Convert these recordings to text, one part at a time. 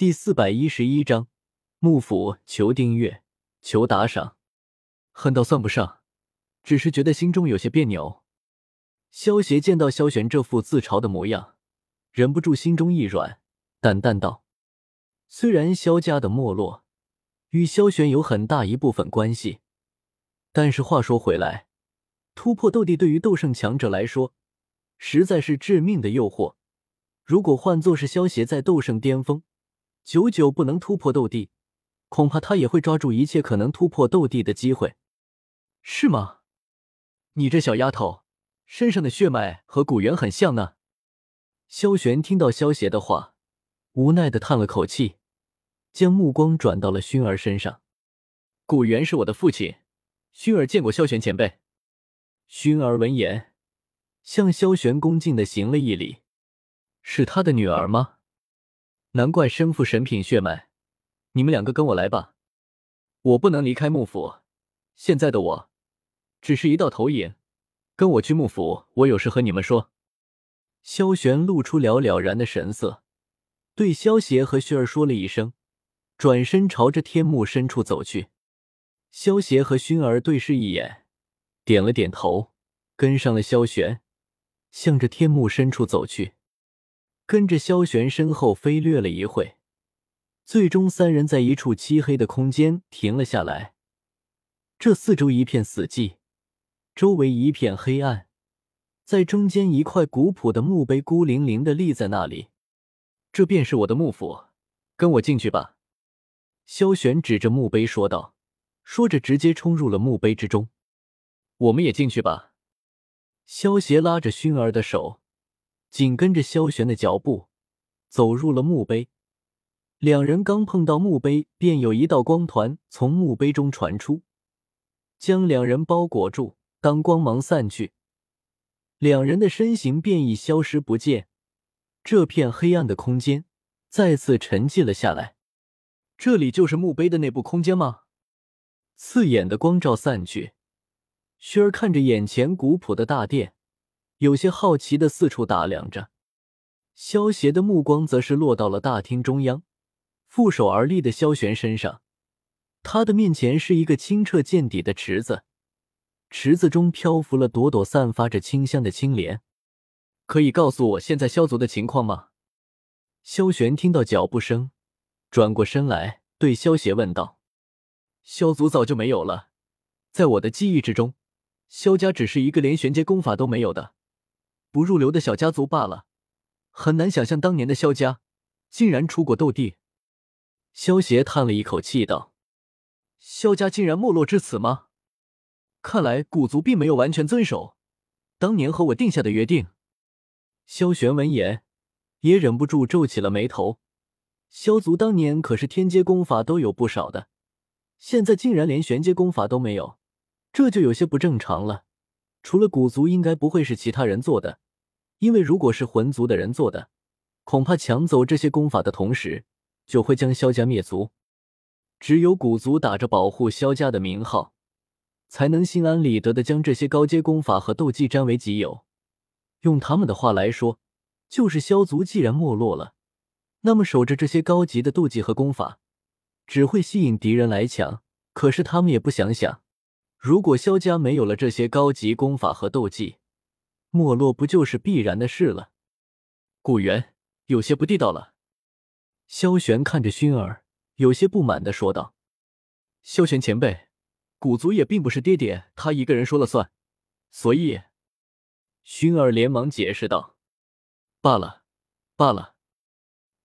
第四百一十一章幕府，求订阅，求打赏。恨倒算不上，只是觉得心中有些别扭。萧协见到萧玄这副自嘲的模样，忍不住心中一软，淡淡道：“虽然萧家的没落与萧玄有很大一部分关系，但是话说回来，突破斗帝对于斗圣强者来说，实在是致命的诱惑。如果换作是萧协在斗圣巅峰，久久不能突破斗帝，恐怕他也会抓住一切可能突破斗帝的机会，是吗？你这小丫头身上的血脉和古元很像呢。萧玄听到萧邪的话，无奈的叹了口气，将目光转到了薰儿身上。古元是我的父亲，薰儿见过萧玄前辈。薰儿闻言，向萧玄恭敬的行了一礼，是他的女儿吗？难怪身负神品血脉，你们两个跟我来吧，我不能离开幕府。现在的我，只是一道投影，跟我去幕府，我有事和你们说。萧玄露出了了然的神色，对萧邪和薰儿说了一声，转身朝着天幕深处走去。萧邪和薰儿对视一眼，点了点头，跟上了萧玄，向着天幕深处走去。跟着萧玄身后飞掠了一会，最终三人在一处漆黑的空间停了下来。这四周一片死寂，周围一片黑暗，在中间一块古朴的墓碑孤零零的立在那里。这便是我的幕府，跟我进去吧。萧玄指着墓碑说道，说着直接冲入了墓碑之中。我们也进去吧。萧协拉着熏儿的手。紧跟着萧玄的脚步，走入了墓碑。两人刚碰到墓碑，便有一道光团从墓碑中传出，将两人包裹住。当光芒散去，两人的身形便已消失不见。这片黑暗的空间再次沉寂了下来。这里就是墓碑的内部空间吗？刺眼的光照散去，薰儿看着眼前古朴的大殿。有些好奇的四处打量着，萧邪的目光则是落到了大厅中央，负手而立的萧玄身上。他的面前是一个清澈见底的池子，池子中漂浮了朵朵散发着清香的青莲。可以告诉我现在萧族的情况吗？萧玄听到脚步声，转过身来对萧邪问道：“萧族早就没有了，在我的记忆之中，萧家只是一个连玄阶功法都没有的。”不入流的小家族罢了，很难想象当年的萧家竟然出过斗帝。萧协叹了一口气道：“萧家竟然没落至此吗？看来古族并没有完全遵守当年和我定下的约定。”萧玄闻言也忍不住皱起了眉头。萧族当年可是天阶功法都有不少的，现在竟然连玄阶功法都没有，这就有些不正常了。除了古族，应该不会是其他人做的，因为如果是魂族的人做的，恐怕抢走这些功法的同时，就会将萧家灭族。只有古族打着保护萧家的名号，才能心安理得的将这些高阶功法和斗技占为己有。用他们的话来说，就是萧族既然没落了，那么守着这些高级的斗技和功法，只会吸引敌人来抢。可是他们也不想想。如果萧家没有了这些高级功法和斗技，没落不就是必然的事了？古元有些不地道了。萧玄看着薰儿，有些不满的说道：“萧玄前辈，古族也并不是爹爹他一个人说了算，所以……”薰儿连忙解释道：“罢了，罢了，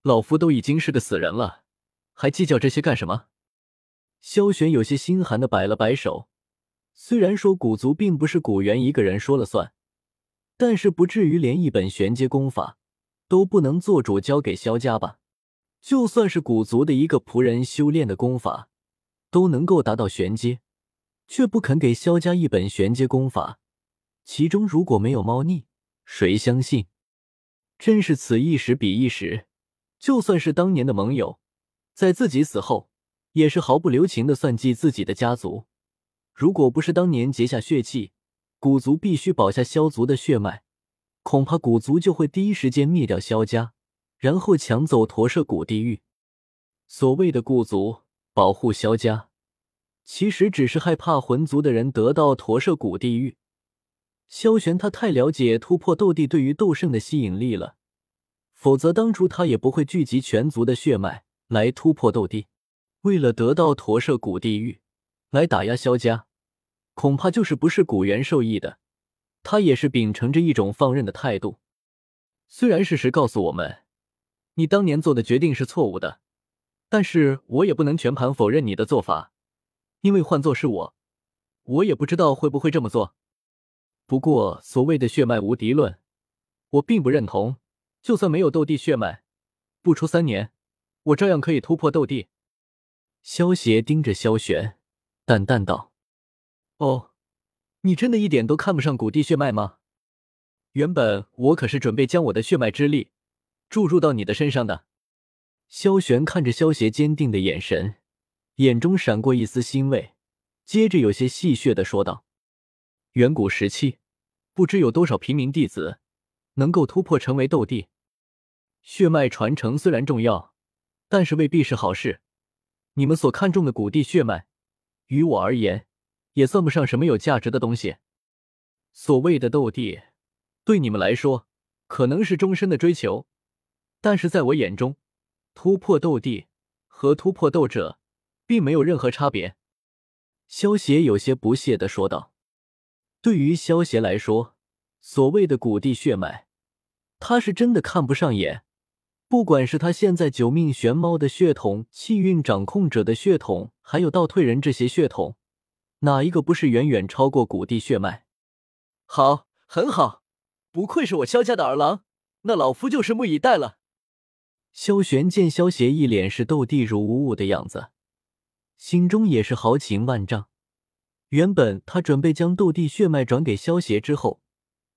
老夫都已经是个死人了，还计较这些干什么？”萧玄有些心寒的摆了摆手。虽然说古族并不是古元一个人说了算，但是不至于连一本玄阶功法都不能做主交给萧家吧？就算是古族的一个仆人修炼的功法都能够达到玄阶，却不肯给萧家一本玄阶功法，其中如果没有猫腻，谁相信？真是此一时彼一时。就算是当年的盟友，在自己死后，也是毫不留情的算计自己的家族。如果不是当年结下血契，古族必须保下萧族的血脉，恐怕古族就会第一时间灭掉萧家，然后抢走驼舍古地狱。所谓的顾族保护萧家，其实只是害怕魂族的人得到驼舍古地狱。萧玄他太了解突破斗帝对于斗圣的吸引力了，否则当初他也不会聚集全族的血脉来突破斗帝。为了得到驼舍古地狱来打压萧家，恐怕就是不是古元受益的。他也是秉承着一种放任的态度。虽然事实告诉我们，你当年做的决定是错误的，但是我也不能全盘否认你的做法，因为换做是我，我也不知道会不会这么做。不过所谓的血脉无敌论，我并不认同。就算没有斗帝血脉，不出三年，我照样可以突破斗帝。萧邪盯着萧玄，淡淡道：“哦，你真的一点都看不上古帝血脉吗？”原本我可是准备将我的血脉之力注入到你的身上的。萧玄看着萧邪坚定的眼神，眼中闪过一丝欣慰，接着有些戏谑的说道：“远古时期，不知有多少平民弟子能够突破成为斗帝。血脉传承虽然重要，但是未必是好事。你们所看重的古帝血脉，于我而言，也算不上什么有价值的东西。所谓的斗帝。”对你们来说，可能是终身的追求，但是在我眼中，突破斗帝和突破斗者并没有任何差别。萧邪有些不屑的说道：“对于萧邪来说，所谓的古帝血脉，他是真的看不上眼。不管是他现在九命玄猫的血统、气运掌控者的血统，还有倒退人这些血统，哪一个不是远远超过古帝血脉？好，很好。”不愧是我萧家的儿郎，那老夫就是目以待了。萧玄见萧邪一脸是斗地主无物的样子，心中也是豪情万丈。原本他准备将斗帝血脉转给萧邪之后，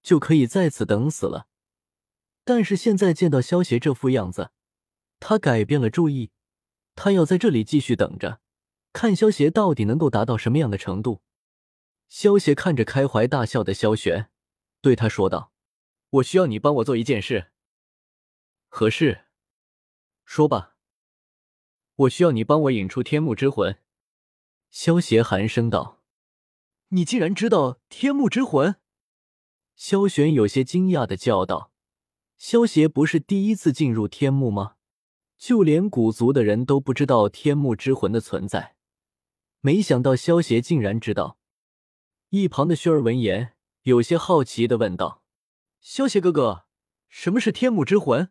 就可以在此等死了。但是现在见到萧邪这副样子，他改变了主意，他要在这里继续等着，看萧邪到底能够达到什么样的程度。萧邪看着开怀大笑的萧玄，对他说道。我需要你帮我做一件事。何事？说吧。我需要你帮我引出天幕之魂。萧邪寒声道：“你竟然知道天幕之魂？”萧玄有些惊讶的叫道：“萧邪不是第一次进入天幕吗？就连古族的人都不知道天幕之魂的存在，没想到萧邪竟然知道。”一旁的薰儿闻言，有些好奇的问道。萧邪哥哥，什么是天幕之魂？